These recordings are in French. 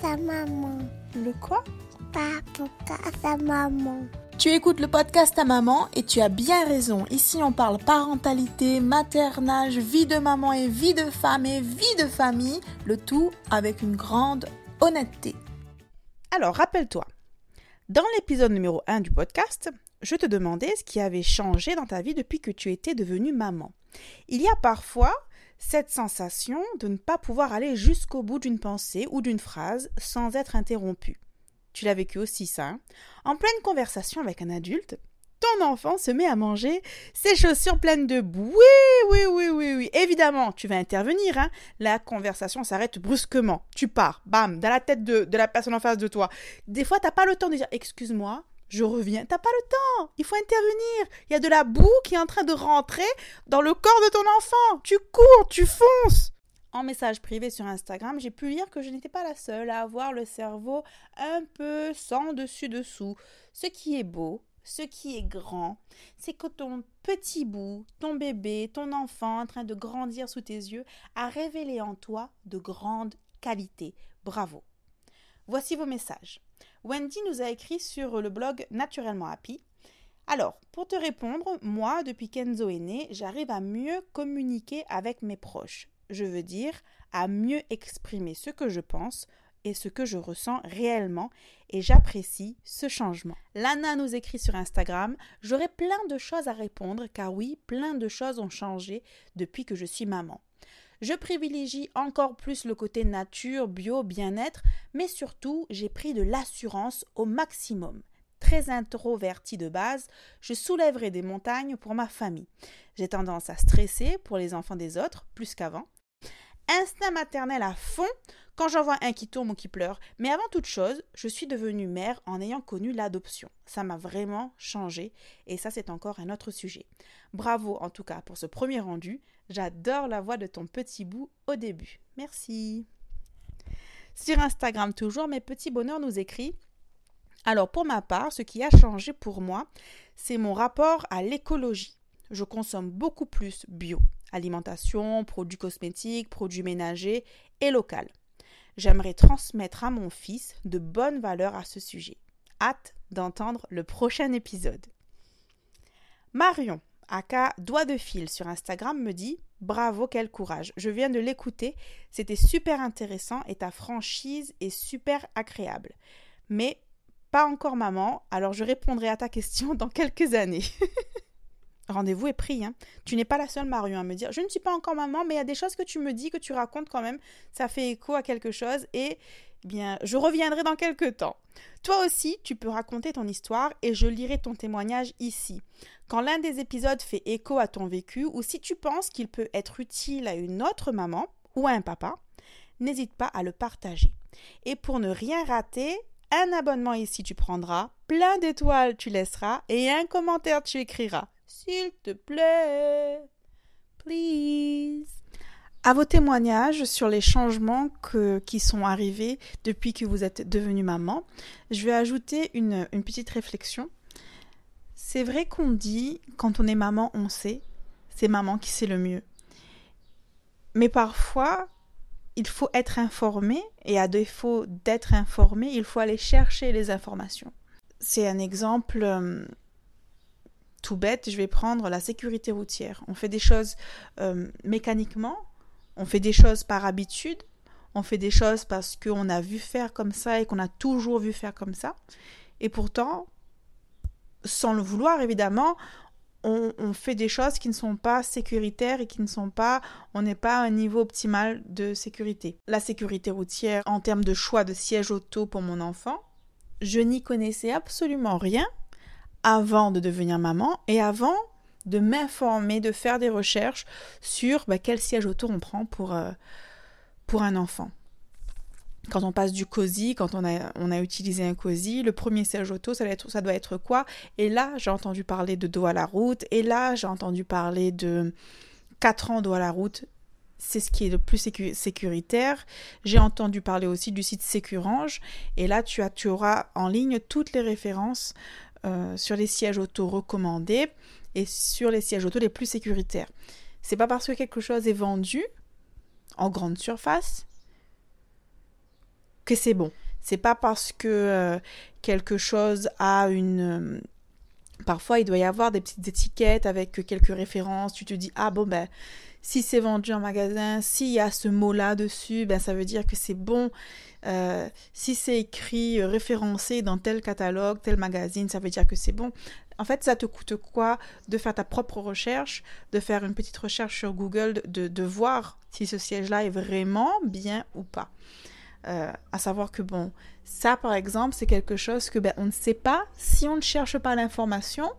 Sa maman Le quoi? Sa maman Tu écoutes le podcast à maman et tu as bien raison. Ici, on parle parentalité, maternage, vie de maman et vie de femme et vie de famille, le tout avec une grande honnêteté. Alors, rappelle-toi, dans l'épisode numéro 1 du podcast, je te demandais ce qui avait changé dans ta vie depuis que tu étais devenue maman. Il y a parfois cette sensation de ne pas pouvoir aller jusqu'au bout d'une pensée ou d'une phrase sans être interrompu. Tu l'as vécu aussi ça. Hein en pleine conversation avec un adulte, ton enfant se met à manger ses chaussures pleines de boue. Oui, oui, oui, oui, oui. Évidemment, tu vas intervenir. Hein. La conversation s'arrête brusquement. Tu pars, bam, dans la tête de, de la personne en face de toi. Des fois, tu n'as pas le temps de dire Excuse-moi, je reviens. T'as pas le temps. Il faut intervenir. Il y a de la boue qui est en train de rentrer dans le corps de ton enfant. Tu cours, tu fonces. En message privé sur Instagram, j'ai pu lire que je n'étais pas la seule à avoir le cerveau un peu sans dessus-dessous. Ce qui est beau, ce qui est grand, c'est que ton petit bout, ton bébé, ton enfant en train de grandir sous tes yeux a révélé en toi de grandes qualités. Bravo. Voici vos messages. Wendy nous a écrit sur le blog Naturellement Happy. Alors, pour te répondre, moi, depuis qu'Enzo est né, j'arrive à mieux communiquer avec mes proches. Je veux dire, à mieux exprimer ce que je pense et ce que je ressens réellement, et j'apprécie ce changement. Lana nous écrit sur Instagram J'aurais plein de choses à répondre, car oui, plein de choses ont changé depuis que je suis maman. Je privilégie encore plus le côté nature, bio, bien-être, mais surtout j'ai pris de l'assurance au maximum. Très introverti de base, je soulèverai des montagnes pour ma famille. J'ai tendance à stresser pour les enfants des autres, plus qu'avant. Instinct maternel à fond quand j'en vois un qui tombe ou qui pleure. Mais avant toute chose, je suis devenue mère en ayant connu l'adoption. Ça m'a vraiment changé et ça c'est encore un autre sujet. Bravo en tout cas pour ce premier rendu. J'adore la voix de ton petit bout au début. Merci. Sur Instagram toujours, mes petits bonheurs nous écrit alors pour ma part, ce qui a changé pour moi, c'est mon rapport à l'écologie. Je consomme beaucoup plus bio, alimentation, produits cosmétiques, produits ménagers et local. J'aimerais transmettre à mon fils de bonnes valeurs à ce sujet. Hâte d'entendre le prochain épisode. Marion, aka Doigt de fil sur Instagram, me dit Bravo, quel courage. Je viens de l'écouter, c'était super intéressant et ta franchise est super agréable. Mais pas encore maman, alors je répondrai à ta question dans quelques années. Rendez-vous est pris. Hein. Tu n'es pas la seule, Marion, à me dire Je ne suis pas encore maman, mais il y a des choses que tu me dis, que tu racontes quand même. Ça fait écho à quelque chose et eh bien, je reviendrai dans quelques temps. Toi aussi, tu peux raconter ton histoire et je lirai ton témoignage ici. Quand l'un des épisodes fait écho à ton vécu ou si tu penses qu'il peut être utile à une autre maman ou à un papa, n'hésite pas à le partager. Et pour ne rien rater, un abonnement ici tu prendras, plein d'étoiles tu laisseras et un commentaire tu écriras. S'il te plaît. Please. À vos témoignages sur les changements qui sont arrivés depuis que vous êtes devenue maman, je vais ajouter une, petite réflexion. C'est vrai qu'on dit, quand on est maman, on sait. C'est maman qui sait le mieux. Mais parfois, il faut être informé, et à défaut d'être informé, il faut aller chercher les informations. C'est un exemple euh, tout bête, je vais prendre la sécurité routière. On fait des choses euh, mécaniquement, on fait des choses par habitude, on fait des choses parce qu'on a vu faire comme ça et qu'on a toujours vu faire comme ça. Et pourtant, sans le vouloir évidemment, on, on, fait des choses qui ne sont pas sécuritaires et qui ne sont pas, on n'est pas à un niveau optimal de sécurité. La sécurité routière en termes de choix de siège auto pour mon enfant, je n'y connaissais absolument rien avant de devenir maman et avant de m'informer, de faire des recherches sur bah, quel siège auto on prend pour, euh, pour un enfant. Quand on passe du COSI, quand on a, utilisé un COSI, le premier siège auto, ça doit être, quoi? Et là, j'ai entendu parler de dos à la route, et là, j'ai entendu parler de 4 ans dos à la route, c'est ce qui est le plus sécuritaire. J'ai entendu parler aussi du site Sécurange, et là, tu, tu auras en ligne toutes les références euh, sur les sièges auto recommandés et sur les sièges auto les plus sécuritaires. C'est pas parce que quelque chose est vendu en grande surface que c'est bon. C'est pas parce que euh, quelque chose a une euh, parfois il doit y avoir des petites étiquettes avec quelques références, tu te dis ah bon ben si c'est vendu en magasin, s'il y a ce mot-là dessus, ben ça veut dire que c'est bon. Euh, si c'est écrit, référencé dans tel catalogue, tel magazine, ça veut dire que c'est bon. En fait, ça te coûte quoi de faire ta propre recherche, de faire une petite recherche sur Google, de, de voir si ce siège-là est vraiment bien ou pas. Euh, à savoir que bon, ça par exemple, c'est quelque chose que ben, on ne sait pas si on ne cherche pas l'information.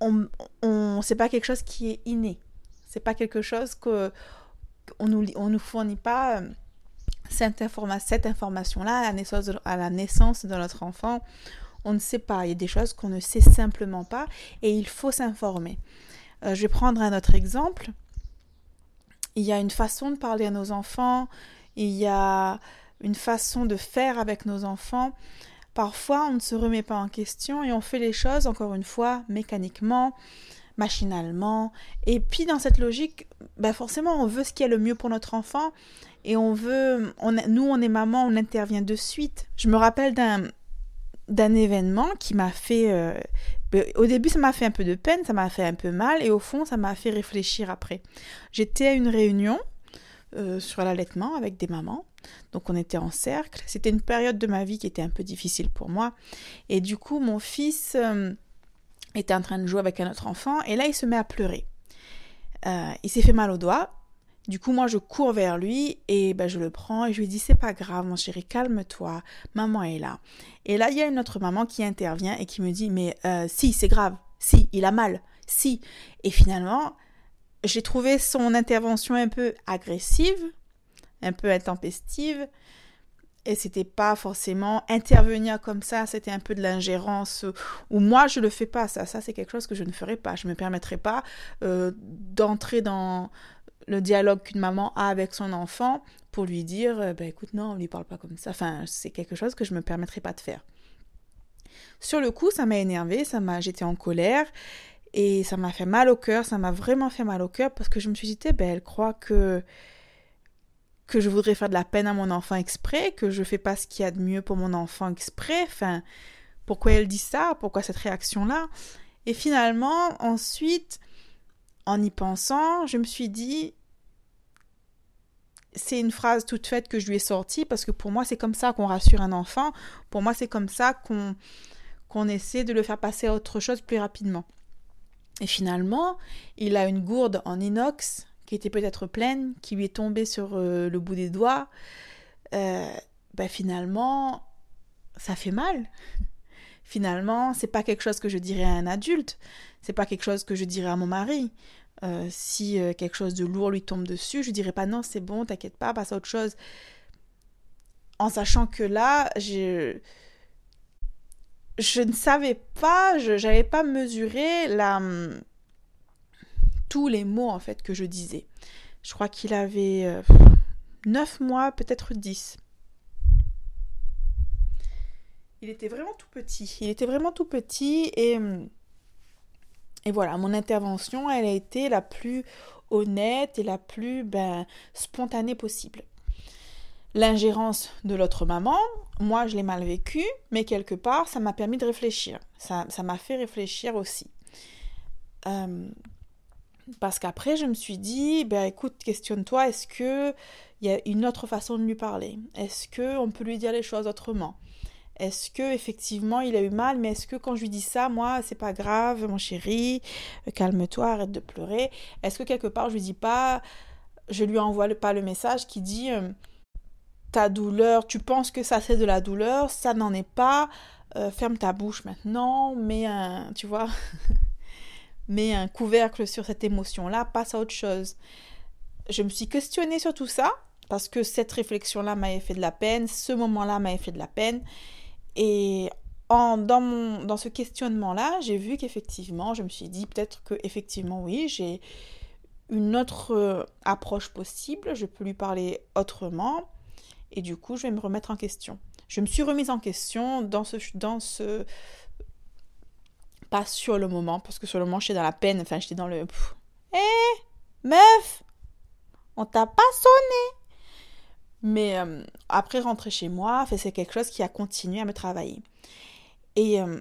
On, on c'est pas quelque chose qui est inné. C'est pas quelque chose que on nous on nous fournit pas euh, cette, cette information-là à la naissance de, à la naissance de notre enfant. On ne sait pas. Il y a des choses qu'on ne sait simplement pas et il faut s'informer. Euh, je vais prendre un autre exemple. Il y a une façon de parler à nos enfants, il y a une façon de faire avec nos enfants. Parfois, on ne se remet pas en question et on fait les choses, encore une fois, mécaniquement, machinalement. Et puis, dans cette logique, ben forcément, on veut ce qui est le mieux pour notre enfant et on veut, on, nous, on est maman, on intervient de suite. Je me rappelle d'un d'un événement qui m'a fait euh, au début ça m'a fait un peu de peine ça m'a fait un peu mal et au fond ça m'a fait réfléchir après j'étais à une réunion euh, sur l'allaitement avec des mamans. Donc on était en cercle. C'était une période de ma vie qui était un peu difficile pour moi. Et du coup, mon fils euh, était en train de jouer avec un autre enfant et là, il se met à pleurer. Euh, il s'est fait mal au doigt. Du coup, moi, je cours vers lui et ben, je le prends et je lui dis c'est pas grave, mon chéri, calme-toi, maman est là. Et là, il y a une autre maman qui intervient et qui me dit mais si, c'est grave, si, il a mal, si. Et finalement, j'ai trouvé son intervention un peu agressive, un peu intempestive, et c'était pas forcément intervenir comme ça, c'était un peu de l'ingérence, ou moi je le fais pas, ça, ça c'est quelque chose que je ne ferai pas, je me permettrai pas euh, d'entrer dans le dialogue qu'une maman a avec son enfant pour lui dire, euh, ben écoute non, on lui parle pas comme ça, enfin c'est quelque chose que je me permettrai pas de faire. Sur le coup, ça m'a énervé, ça m'a, j'étais en colère, et ça m'a fait mal au cœur, ça m'a vraiment fait mal au cœur parce que je me suis dit, eh ben, elle croit que que je voudrais faire de la peine à mon enfant exprès, que je fais pas ce qu'il y a de mieux pour mon enfant exprès. Enfin, pourquoi elle dit ça Pourquoi cette réaction-là? Et finalement, ensuite, en y pensant, je me suis dit, c'est une phrase toute faite que je lui ai sortie parce que pour moi, c'est comme ça qu'on rassure un enfant. Pour moi, c'est comme ça qu'on qu'on essaie de le faire passer à autre chose plus rapidement. Et finalement, il a une gourde en inox qui était peut-être pleine, qui lui est tombée sur euh, le bout des doigts. Euh, ben finalement, ça fait mal. Finalement, c'est pas quelque chose que je dirais à un adulte, c'est pas quelque chose que je dirais à mon mari. Euh, si quelque chose de lourd lui tombe dessus, je dirais pas non, c'est bon, t'inquiète pas, passe à autre chose. En sachant que là, j'ai je ne savais pas, je n'avais pas mesuré la, les mots en fait que je disais. Je crois qu'il avait euh, neuf 9 mois, peut-être 10. Il était vraiment tout petit. Il était vraiment tout petit et, et voilà, mon intervention, elle a été la plus honnête et la plus ben, spontanée possible l'ingérence de l'autre maman, moi je l'ai mal vécu, mais quelque part ça m'a permis de réfléchir. Ça, m'a fait réfléchir aussi. Euh, parce qu'après je me suis dit, ben écoute, questionne-toi, est-ce que il y a une autre façon de lui parler? Est-ce que on peut lui dire les choses autrement? Est-ce que effectivement il a eu mal, mais est-ce que quand je lui dis ça, moi, c'est pas grave, mon chéri, calme-toi, arrête de pleurer? Est-ce que quelque part je lui dis pas, je lui envoie pas le message qui dit, euh, ta douleur, tu penses que ça c'est de la douleur, ça n'en est pas. Euh, ferme ta bouche maintenant, un, tu vois, mets un couvercle sur cette émotion-là, passe à autre chose. Je me suis questionnée sur tout ça parce que cette réflexion-là m'avait fait de la peine, ce moment-là m'avait fait de la peine. Et en, dans, mon, dans ce questionnement-là, j'ai vu qu'effectivement, je me suis dit peut-être que effectivement oui, j'ai une autre euh, approche possible, je peux lui parler autrement et du coup, je vais me remettre en question. Je me suis remise en question dans ce, dans ce, pas sur le moment, parce que sur le moment, j'étais dans la peine, enfin, j'étais dans le, hé, meuf, on t'a pas sonné. Mais euh, après rentrer chez moi, c'est quelque chose qui a continué à me travailler. Et euh,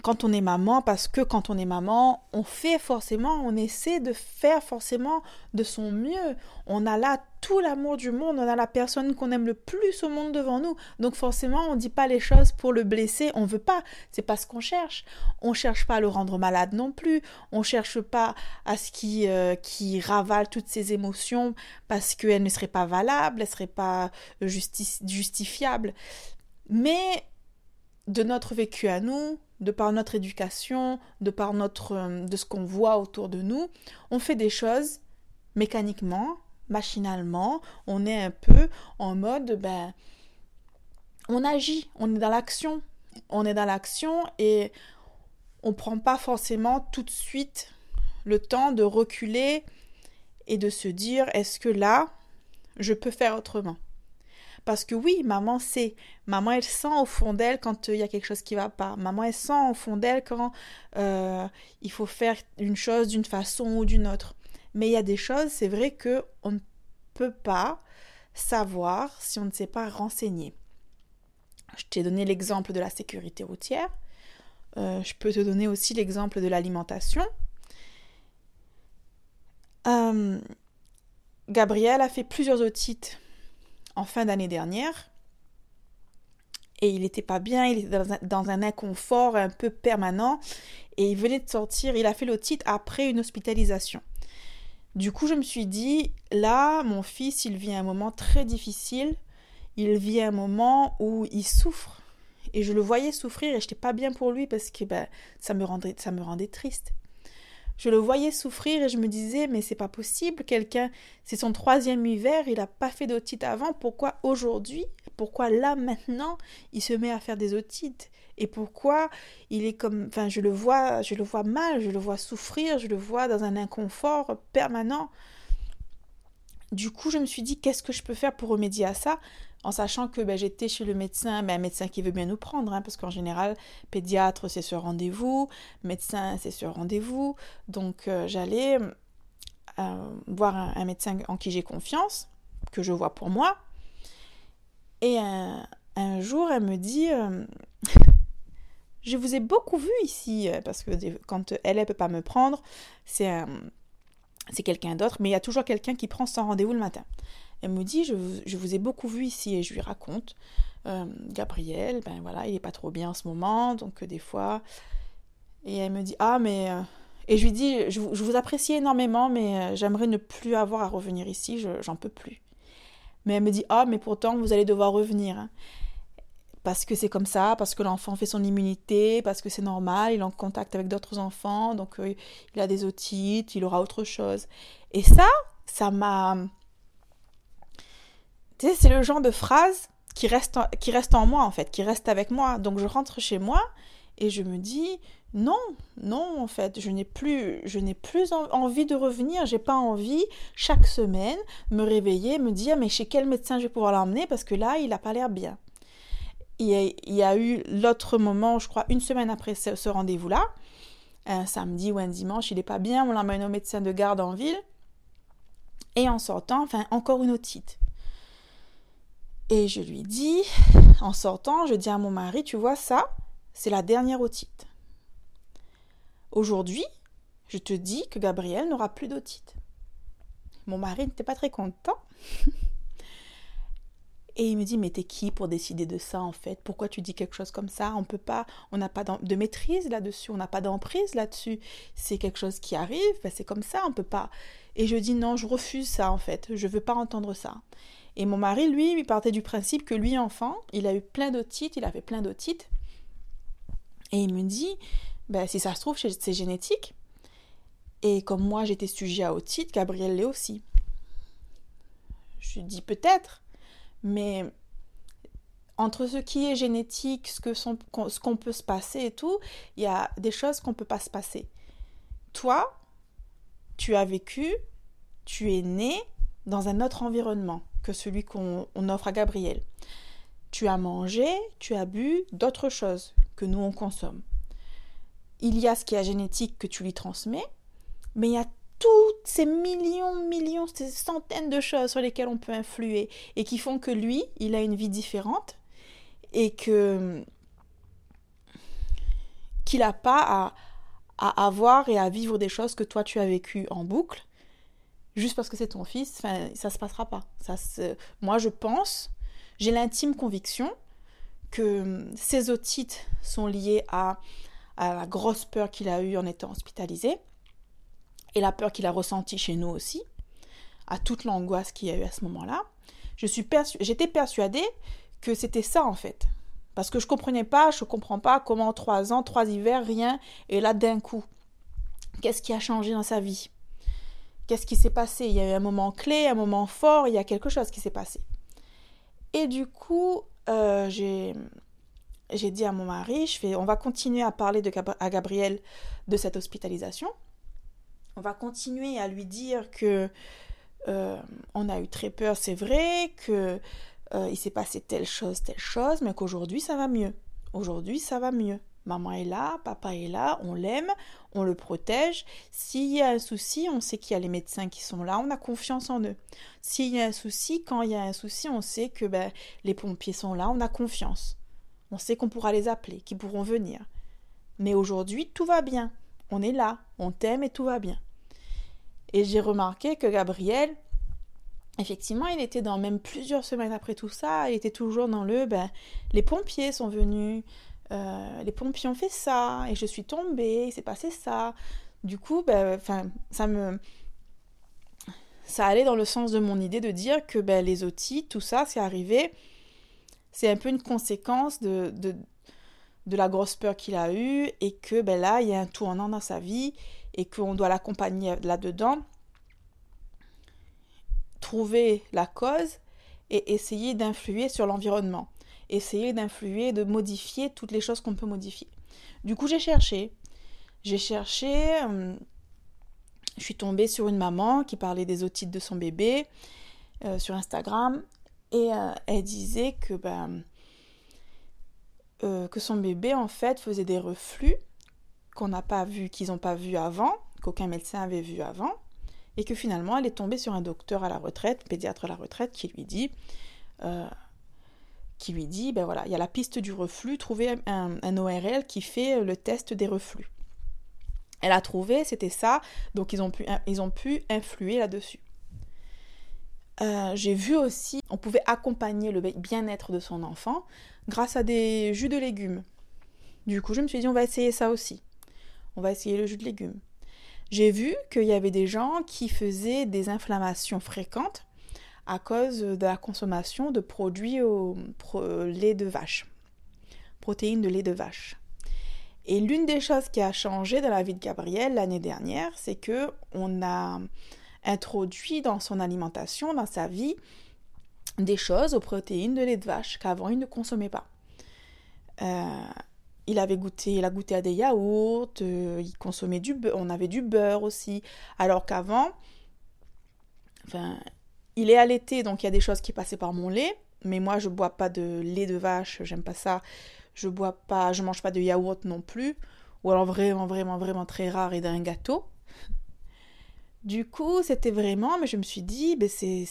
quand on est maman, parce que quand on est maman, on fait forcément, on essaie de faire forcément de son mieux. On a là tout l'amour du monde, on a la personne qu'on aime le plus au monde devant nous. Donc forcément, on ne dit pas les choses pour le blesser, on veut pas, c'est pas ce qu'on cherche. On cherche pas à le rendre malade non plus, on cherche pas à ce qui euh, qui ravale toutes ses émotions parce qu'elles ne seraient pas valables, elles seraient pas justifiables. Mais de notre vécu à nous, de par notre éducation, de par notre euh, de ce qu'on voit autour de nous, on fait des choses mécaniquement, machinalement, on est un peu en mode ben on agit, on est dans l'action, on est dans l'action et on prend pas forcément tout de suite le temps de reculer et de se dire est-ce que là je peux faire autrement? Parce que oui, maman sait. Maman, elle sent au fond d'elle quand euh, il y a quelque chose qui va pas. Maman, elle sent au fond d'elle quand euh, il faut faire une chose d'une façon ou d'une autre. Mais il y a des choses, c'est vrai que on ne peut pas savoir si on ne s'est pas renseigné. Je t'ai donné l'exemple de la sécurité routière. Euh, je peux te donner aussi l'exemple de l'alimentation. Gabrielle a fait plusieurs otites en fin d'année dernière. Et il n'était pas bien, il était dans un, inconfort un peu permanent. Et il venait de sortir, il a fait l'otite après une hospitalisation. Du coup, je me suis dit, là, mon fils, il vit un moment très difficile. Il vit un moment où il souffre. Et je le voyais souffrir et je n'étais pas bien pour lui parce que ben, ça, me rendait, ça me rendait triste. Je le voyais souffrir et je me disais, mais c'est pas possible, quelqu'un, c'est son troisième hiver, il n'a pas fait d'otite avant, pourquoi aujourd'hui, pourquoi là maintenant, il se met à faire des otites? Et pourquoi il est comme, enfin, je le vois, je le vois mal, je le vois souffrir, je le vois dans un inconfort permanent. Du coup, je me suis dit, qu'est-ce que je peux faire pour remédier à ça en sachant que ben, j'étais chez le médecin, un médecin qui veut bien nous prendre, hein, parce qu'en général, pédiatre, c'est sur rendez-vous, médecin, c'est sur rendez-vous. Donc, euh, j'allais euh, voir un, médecin en qui j'ai confiance, que je vois pour moi. Et un, jour, elle me dit euh, Je vous ai beaucoup vu ici, parce que quand elle, ne peut pas me prendre, c'est c'est quelqu'un d'autre, mais il y a toujours quelqu'un qui prend son rendez-vous le matin. Elle me dit, je, vous ai beaucoup vu ici et je lui raconte. Euh, Gabriel, ben voilà, il est pas trop bien en ce moment, donc euh, des fois. Et elle me dit, ah mais... Euh, et je lui dis, je, vous apprécie énormément, mais j'aimerais ne plus avoir à revenir ici, j'en peux plus. Mais elle me dit, ah mais pourtant vous allez devoir revenir. Hein. Parce que c'est comme ça, parce que l'enfant fait son immunité, parce que c'est normal, il est en contact avec d'autres enfants, donc il a des otites, il aura autre chose. Et ça, ça m'a c'est le genre de phrase qui reste, en, qui reste en moi, en fait, qui reste avec moi. Donc je rentre chez moi et je me dis, non, non, en fait, je n'ai plus, je n'ai plus envie de revenir. J'ai pas envie chaque semaine me réveiller, me dire, mais chez quel médecin je vais pouvoir l'emmener parce que là, il n'a pas l'air bien. Il y, a, eu l'autre moment, je crois, une semaine après ce, rendez-vous-là, un samedi ou un dimanche, il n'est pas bien, on l'emmène au médecin de garde en ville. Et en sortant, enfin, encore une otite. Et je lui dis, en sortant, je dis à mon mari, tu vois ça, c'est la dernière otite. Aujourd'hui, je te dis que Gabriel n'aura plus d'otite. Mon mari n'était pas très content. Et il me dit, mais t'es qui pour décider de ça en fait? Pourquoi tu dis quelque chose comme ça? On peut pas, on n'a pas de maîtrise là-dessus, on n'a pas d'emprise là-dessus. C'est quelque chose qui arrive, ben, c'est comme ça, on peut pas. Et je dis non, je refuse ça en fait, je veux pas entendre ça. Et mon mari, lui, il partait du principe que lui, enfant, il a eu plein d'otites, il avait plein d'otites. Et il me dit, ben, si ça se trouve, c'est génétique. Et comme moi, j'étais sujet à otite, Gabriel l'est aussi. Je dis peut-être, mais entre ce qui est génétique, ce qu'on peut se passer et tout, il y a des choses qu'on ne peut pas se passer. Toi, tu as vécu, tu es né dans un autre environnement que celui qu'on offre à Gabriel. Tu as mangé, tu as bu d'autres choses que nous on consomme. Il y a ce qui est génétique que tu lui transmets, mais il y a ces millions, millions, ces centaines de choses sur lesquelles on peut influer et qui font que lui, il a une vie différente et que qu'il n'a pas à, à avoir et à vivre des choses que toi tu as vécues en boucle juste parce que c'est ton fils, enfin, ça se passera pas. Ça Moi, je pense, j'ai l'intime conviction que ces otites sont liées à, à la grosse peur qu'il a eue en étant hospitalisé et la peur qu'il a ressentie chez nous aussi, à toute l'angoisse qu'il y a eu à ce moment-là. J'étais persuadée que c'était ça en fait. Parce que je comprenais pas, je comprends pas comment trois ans, trois hivers, rien, et là d'un coup, qu'est-ce qui a changé dans sa vie? Qu'est-ce qui s'est passé? Il y a eu un moment clé, un moment fort, il y a quelque chose qui s'est passé. Et du coup, euh, j'ai dit à mon mari, je fais, on va continuer à parler de, à Gabriel de cette hospitalisation. On va continuer à lui dire que euh, on a eu très peur, c'est vrai, que euh, il s'est passé telle chose, telle chose, mais qu'aujourd'hui ça va mieux. Aujourd'hui ça va mieux. Maman est là, papa est là, on l'aime, on le protège. S'il y a un souci, on sait qu'il y a les médecins qui sont là, on a confiance en eux. S'il y a un souci, quand il y a un souci, on sait que ben, les pompiers sont là, on a confiance. On sait qu'on pourra les appeler, qu'ils pourront venir. Mais aujourd'hui, tout va bien. On est là, on t'aime et tout va bien. Et j'ai remarqué que Gabriel, effectivement, il était dans même plusieurs semaines après tout ça, il était toujours dans le ben, les pompiers sont venus, euh, les pompiers ont fait ça, et je suis tombée, il s'est passé ça. Du coup, ben, ça me. Ça allait dans le sens de mon idée de dire que ben, les outils, tout ça, c'est arrivé. C'est un peu une conséquence de, de, de la grosse peur qu'il a eue, et que ben, là, il y a un tournant dans sa vie, et qu'on doit l'accompagner là-dedans. Trouver la cause et essayer d'influer sur l'environnement essayer d'influer, de modifier toutes les choses qu'on peut modifier. Du coup, j'ai cherché. J'ai cherché. Euh, je suis tombée sur une maman qui parlait des otites de son bébé euh, sur Instagram. Et euh, elle disait que, ben, que son bébé, en fait, faisait des reflux qu'on n'a pas vu, qu'ils n'ont pas vu avant, qu'aucun médecin avait vu avant. Et que finalement, elle est tombée sur un docteur à la retraite, pédiatre à la retraite, qui lui dit qui lui dit, ben voilà, il y a la piste du reflux, trouvez un, ORL qui fait le test des reflux. Elle a trouvé, c'était ça, donc ils ont pu, ils ont pu influer là-dessus. Euh, j'ai vu aussi, on pouvait accompagner le bien-être de son enfant grâce à des jus de légumes. Du coup, je me suis dit, on va essayer ça aussi. On va essayer le jus de légumes. J'ai vu qu'il y avait des gens qui faisaient des inflammations fréquentes à cause de la consommation de produits au lait de vache, protéines de lait de vache. Et l'une des choses qui a changé dans la vie de Gabriel l'année dernière, c'est que on a introduit dans son alimentation, dans sa vie, des choses aux protéines de lait de vache qu'avant il ne consommait pas. Euh, il avait goûté, il a goûté à des yaourts, euh, il consommait du beurre, on avait du beurre aussi, alors qu'avant, enfin, il est allaité, donc il y a des choses qui passaient par mon lait, mais moi je bois pas de lait de vache, j'aime pas ça. Je bois pas, je mange pas de yaourt non plus, ou alors vraiment vraiment vraiment très rare et d'un gâteau. Du coup, c'était vraiment, mais je me suis dit, ben c'est,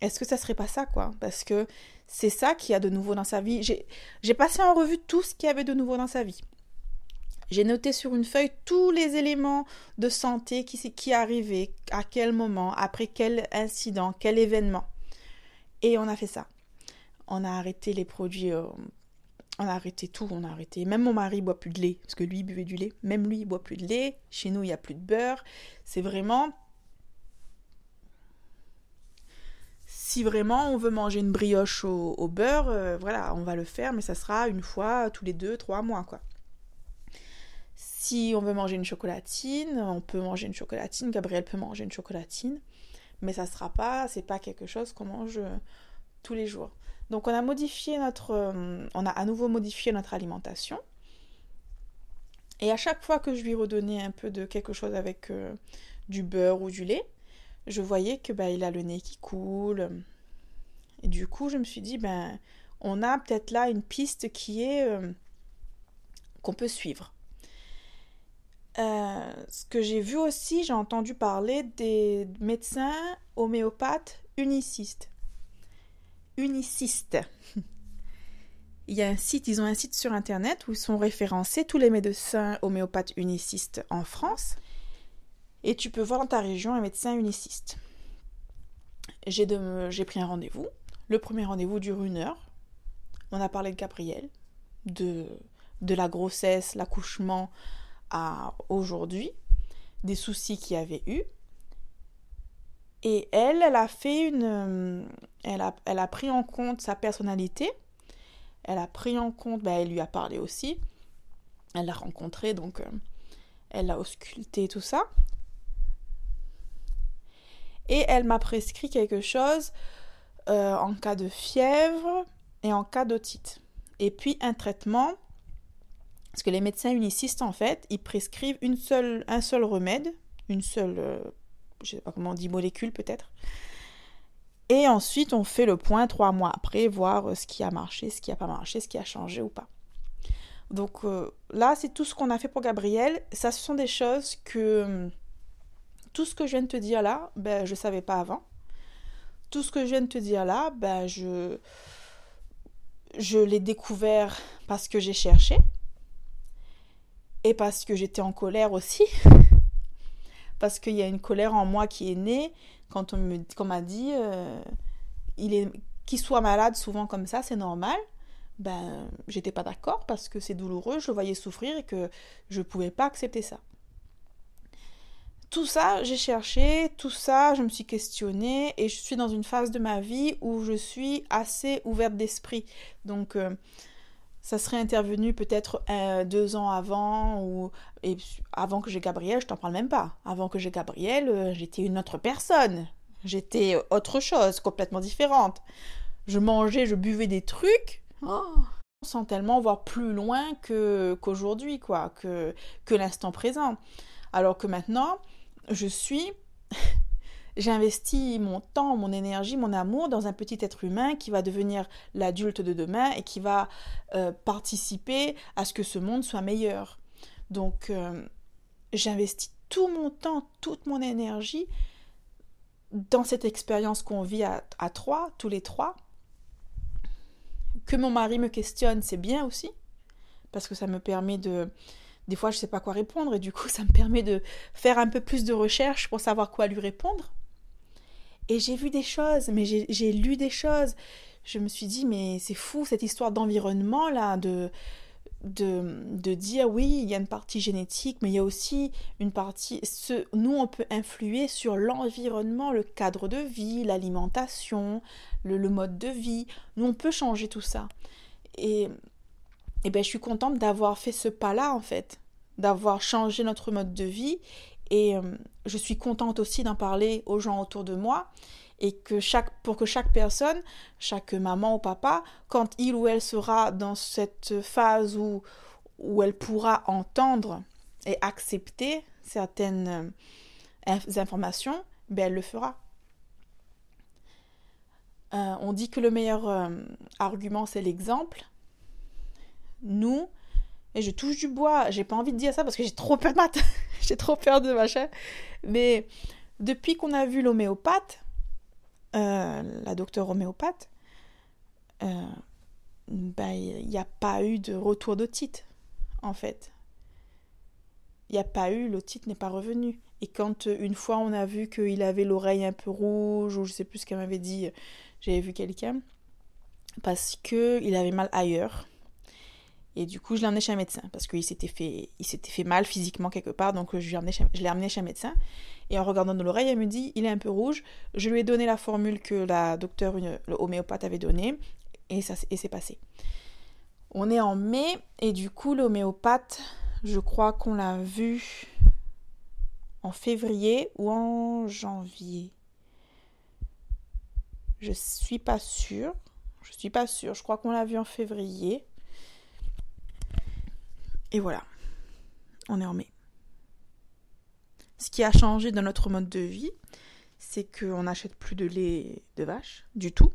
est-ce que ça serait pas ça quoi? Parce que c'est ça qui a de nouveau dans sa vie. J'ai, j'ai passé en revue tout ce qu'il y avait de nouveau dans sa vie. J'ai noté sur une feuille tous les éléments de santé qui, qui arrivaient, à quel moment, après quel incident, quel événement. Et on a fait ça. On a arrêté les produits, euh, on a arrêté tout, on a arrêté. Même mon mari boit plus de lait, parce que lui il buvait du lait. Même lui il boit plus de lait. Chez nous il n'y a plus de beurre. C'est vraiment. Si vraiment on veut manger une brioche au, beurre, euh, voilà, on va le faire, mais ça sera une fois tous les deux, trois mois, quoi. Si on veut manger une chocolatine, on peut manger une chocolatine, Gabriel peut manger une chocolatine, mais ça sera pas, c'est pas quelque chose qu'on mange euh, tous les jours. Donc on a modifié notre, euh, on a à nouveau modifié notre alimentation. Et à chaque fois que je lui redonnais un peu de quelque chose avec euh, du beurre ou du lait, je voyais que bah, il a le nez qui coule. Et du coup, je me suis dit ben on a peut-être là une piste qui est qu'on peut suivre. euh, ce que j'ai vu aussi, j'ai entendu parler des médecins homéopathes unicistes. Unicistes. Il y a un site, ils ont un site sur internet où sont référencés tous les médecins homéopathes unicistes en France. Et tu peux voir dans ta région un médecin uniciste. J'ai pris un rendez-vous. Le premier rendez-vous dure une heure. On a parlé de Gabriel, de, de la grossesse, l'accouchement, à aujourd'hui, des soucis qu'il y avait eu. Et elle, elle a fait une. Euh, elle a, elle a pris en compte sa personnalité. Elle a pris en compte. Ben, elle lui a parlé aussi. Elle l'a rencontré, donc euh, elle l'a ausculté, tout ça. Et elle m'a prescrit quelque chose euh, en cas de fièvre et en cas d'otite. Et puis un traitement parce que les médecins unicistes, en fait, ils prescrivent une seule, un seul remède, une seule, je sais pas comment on dit, molécule peut-être. Et ensuite, on fait le point trois mois après, voir euh, ce qui a marché, ce qui n'a pas marché, ce qui a changé ou pas. Donc euh, là, c'est tout ce qu'on a fait pour Gabriel. Ça, ce sont des choses que... Tout ce que je viens de te dire là, ben, je ne savais pas avant. Tout ce que je viens de te dire là, ben, je, je l'ai découvert parce que j'ai cherché et parce que j'étais en colère aussi. parce qu'il y a une colère en moi qui est née quand on m'a dit euh, qu'il soit malade souvent comme ça, c'est normal. Ben, j'étais pas d'accord parce que c'est douloureux, je voyais souffrir et que je pouvais pas accepter ça. Tout ça, j'ai cherché, tout ça, je me suis questionnée et je suis dans une phase de ma vie où je suis assez ouverte d'esprit. Donc, euh, ça serait intervenu peut-être euh, deux ans avant ou avant que j'ai Gabriel, je t'en parle même pas. Avant que j'ai Gabriel, euh, j'étais une autre personne. J'étais autre chose, complètement différente. Je mangeais, je buvais des trucs. Oh, sans tellement voir plus loin qu'aujourd'hui, quoi, que l'instant présent. Alors que maintenant, je suis j'ai investi mon temps, mon énergie, mon amour dans un petit être humain qui va devenir l'adulte de demain et qui va euh, participer à ce que ce monde soit meilleur. Donc euh, j'investis tout mon temps, toute mon énergie dans cette expérience qu'on vit à, à trois, tous les trois. Que mon mari me questionne, c'est bien aussi, parce que ça me permet de... Des fois, je ne sais pas quoi répondre et du coup, ça me permet de faire un peu plus de recherche pour savoir quoi lui répondre. Et j'ai vu des choses, mais j'ai lu des choses. Je me suis dit, mais c'est fou cette histoire d'environnement là, de, de, de, dire oui, il y a une partie génétique, mais il y a aussi une partie. Ce, nous, on peut influer sur l'environnement, le cadre de vie, l'alimentation, le, le, mode de vie. Nous, on peut changer tout ça. Et, et ben, je suis contente d'avoir fait ce pas-là, en fait, d'avoir changé notre mode de vie et euh, je suis contente aussi d'en parler aux gens autour de moi et que chaque, pour que chaque personne, chaque maman ou papa, quand il ou elle sera dans cette phase où, où elle pourra entendre et accepter certaines euh, informations, ben elle le fera. Euh, on dit que le meilleur argument, c'est l'exemple. Nous, et je touche du bois. J'ai pas envie de dire ça parce que j'ai trop peur de j'ai trop peur de machin. Mais depuis qu'on a vu l'homéopathe, euh, la docteure homéopathe, euh, ben, il n'y a pas eu de retour d'otite, en fait. Il n'y a pas eu, l'otite n'est pas revenu. Et quand euh, une fois on a vu qu'il avait l'oreille un peu rouge, ou je sais plus ce qu'elle m'avait dit, j'avais vu quelqu'un, parce qu'il avait mal ailleurs. Et du coup, je l'ai emmené chez un médecin parce qu'il s'était fait, il s'était fait mal physiquement quelque part. Donc, je, l'ai amené chez un médecin. Et en regardant de l'oreille, elle me dit il est un peu rouge. Je lui ai donné la formule que la le homéopathe avait donnée. Et, ça, et c'est passé. On est en mai. Et du coup, l'homéopathe, je crois qu'on l'a vu en février ou en janvier. Je suis pas sûre. Je suis pas sûre. Je crois qu'on l'a vu en février. Et voilà, on est en mai. Ce qui a changé dans notre mode de vie, c'est qu'on n'achète plus de lait de vache, du tout.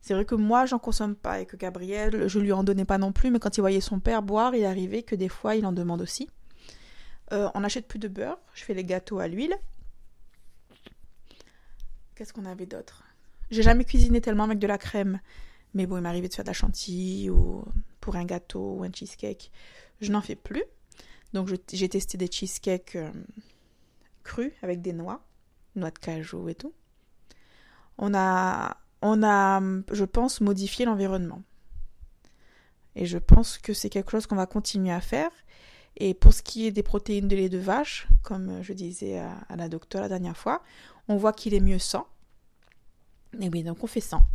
C'est vrai que moi, j'en consomme pas et que Gabriel, je lui en donnais pas non plus, mais quand il voyait son père boire, il arrivait que des fois, il en demande aussi. Euh, on n'achète plus de beurre. Je fais les gâteaux à l'huile. Qu'est-ce qu'on avait d'autre? J'ai jamais cuisiné tellement avec de la crème. Mais bon, il m'arrivait de faire de la chantilly ou pour un gâteau ou un cheesecake. Je n'en fais plus. Donc j'ai testé des cheesecakes euh, crus avec des noix, noix de cajou et tout. On a, on a, je pense, modifié l'environnement. Et je pense que c'est quelque chose qu'on va continuer à faire. Et pour ce qui est des protéines de lait de vache, comme je disais à, la docteure la dernière fois, on voit qu'il est mieux sans. Et bien donc on fait sans.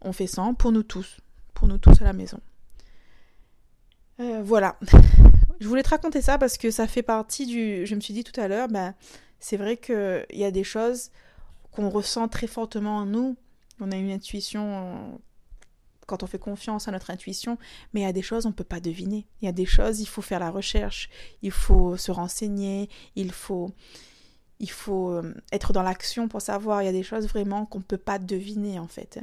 On fait sans pour nous tous, pour nous tous à la maison. Euh, voilà. je voulais te raconter ça parce que ça fait partie du. Je me suis dit tout à l'heure, ben, c'est vrai qu'il y a des choses qu'on ressent très fortement en nous. On a une intuition quand on fait confiance à notre intuition, mais il y a des choses on ne peut pas deviner. Il y a des choses, il faut faire la recherche, il faut se renseigner, il faut, il faut euh, être dans l'action pour savoir. Il y a des choses vraiment qu'on ne peut pas deviner en fait.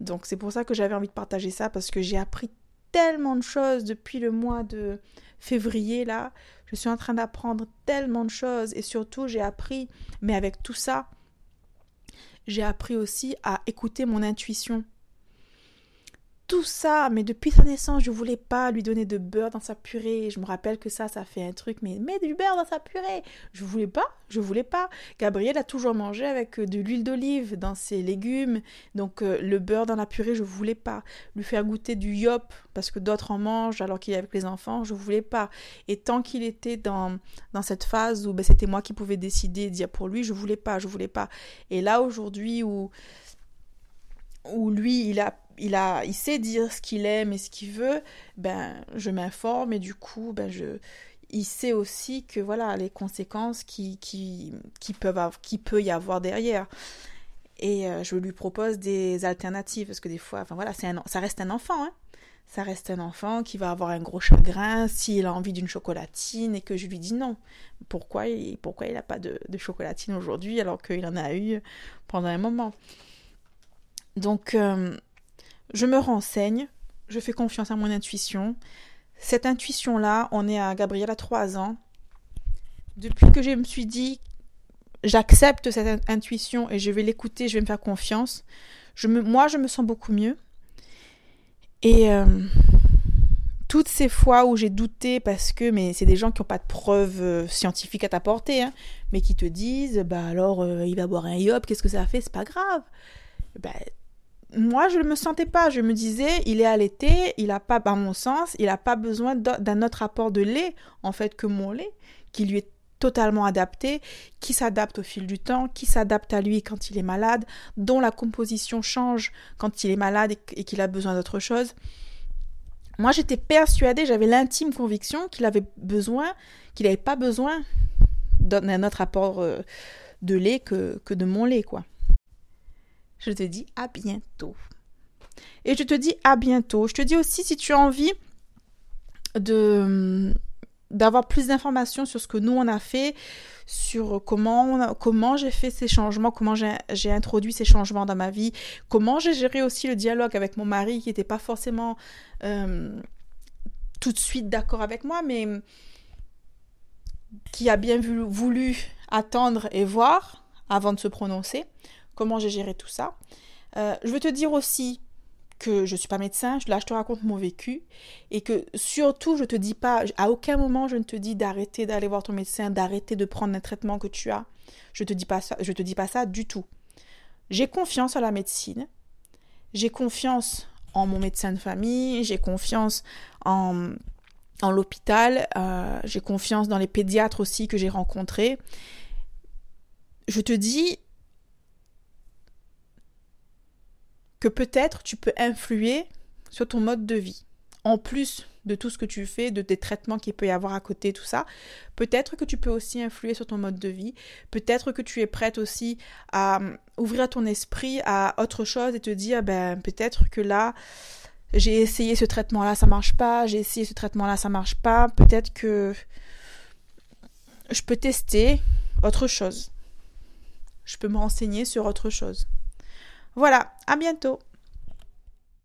Donc c'est pour ça que j'avais envie de partager ça parce que j'ai appris tellement de choses depuis le mois de février là. Je suis en train d'apprendre tellement de choses et surtout j'ai appris, mais avec tout ça, j'ai appris aussi à écouter mon intuition tout ça, mais depuis sa naissance, je voulais pas lui donner de beurre dans sa purée. Je me rappelle que ça, ça fait un truc, mais mets du beurre dans sa purée. Je voulais pas, je voulais pas. Gabriel a toujours mangé avec euh, de l'huile d'olive dans ses légumes, donc euh, le beurre dans la purée, je voulais pas. Lui faire goûter du yop parce que d'autres en mangent alors qu'il est avec les enfants, je voulais pas. Et tant qu'il était dans, dans cette phase où ben, c'était moi qui pouvais décider, dire pour lui, je voulais pas, je voulais pas. Et là aujourd'hui où où lui il a il a il sait dire ce qu'il aime et ce qu'il veut ben je m'informe et du coup ben je il sait aussi que voilà les conséquences qui qui, qui peuvent qui peut y avoir derrière. Et euh, je lui propose des alternatives parce que des fois enfin voilà c'est ça reste un enfant hein. Ça reste un enfant qui va avoir un gros chagrin s'il a envie d'une chocolatine et que je lui dis non. Pourquoi il, pourquoi il n'a pas de, de chocolatine aujourd'hui alors qu'il en a eu pendant un moment? Donc, euh, je me renseigne, je fais confiance à mon intuition. Cette intuition-là, on est à Gabriel à 3 ans. Depuis que je me suis dit, j'accepte cette intuition et je vais l'écouter, je vais me faire confiance, je me, moi, je me sens beaucoup mieux. Et euh, toutes ces fois où j'ai douté parce que, mais c'est des gens qui n'ont pas de preuves euh, scientifiques à t'apporter, hein, mais qui te disent, bah alors, il va boire un yop, qu'est-ce que ça fait? C'est pas grave. Ben, moi, je ne me sentais pas. Je me disais, il est allaité, il n'a pas, à mon sens, il n'a pas besoin d'un autre apport de lait, en fait, que mon lait, qui lui est totalement adapté, qui s'adapte au fil du temps, qui s'adapte à lui quand il est malade, dont la composition change quand il est malade et qu'il a besoin d'autre chose. Moi, j'étais persuadée, j'avais l'intime conviction qu'il avait besoin, qu'il n'avait pas besoin d'un autre apport euh, de lait que, que de mon lait, quoi je te dis à bientôt. Et je te dis à bientôt. Je te dis aussi si tu as envie de d'avoir plus d'informations sur ce que nous on a fait, sur comment j'ai fait ces changements, comment j'ai introduit ces changements dans ma vie, comment j'ai géré aussi le dialogue avec mon mari qui n'était pas forcément euh, tout de suite d'accord avec moi, mais qui a bien voulu attendre et voir avant de se prononcer comment j'ai géré tout ça. Euh, je veux te dire aussi que je ne suis pas médecin, là je te raconte mon vécu et que surtout je te dis pas, à aucun moment je ne te dis d'arrêter d'aller voir ton médecin, d'arrêter de prendre un traitement que tu as. Je te dis pas ça, je te dis pas ça du tout. J'ai confiance en la médecine, j'ai confiance en mon médecin de famille, j'ai confiance en, en l'hôpital, euh, j'ai confiance dans les pédiatres aussi que j'ai rencontrés. Je te dis, que peut-être tu peux influer sur ton mode de vie. En plus de tout ce que tu fais, de tes traitements qu'il peut y avoir à côté, tout ça, peut-être que tu peux aussi influer sur ton mode de vie. Peut-être que tu es prête aussi à euh, ouvrir ton esprit à autre chose et te dire, ben peut-être que là, j'ai essayé ce traitement-là, ça marche pas, j'ai essayé ce traitement-là, ça marche pas. Peut-être que je peux tester autre chose. Je peux me renseigner sur autre chose. Voilà, à bientôt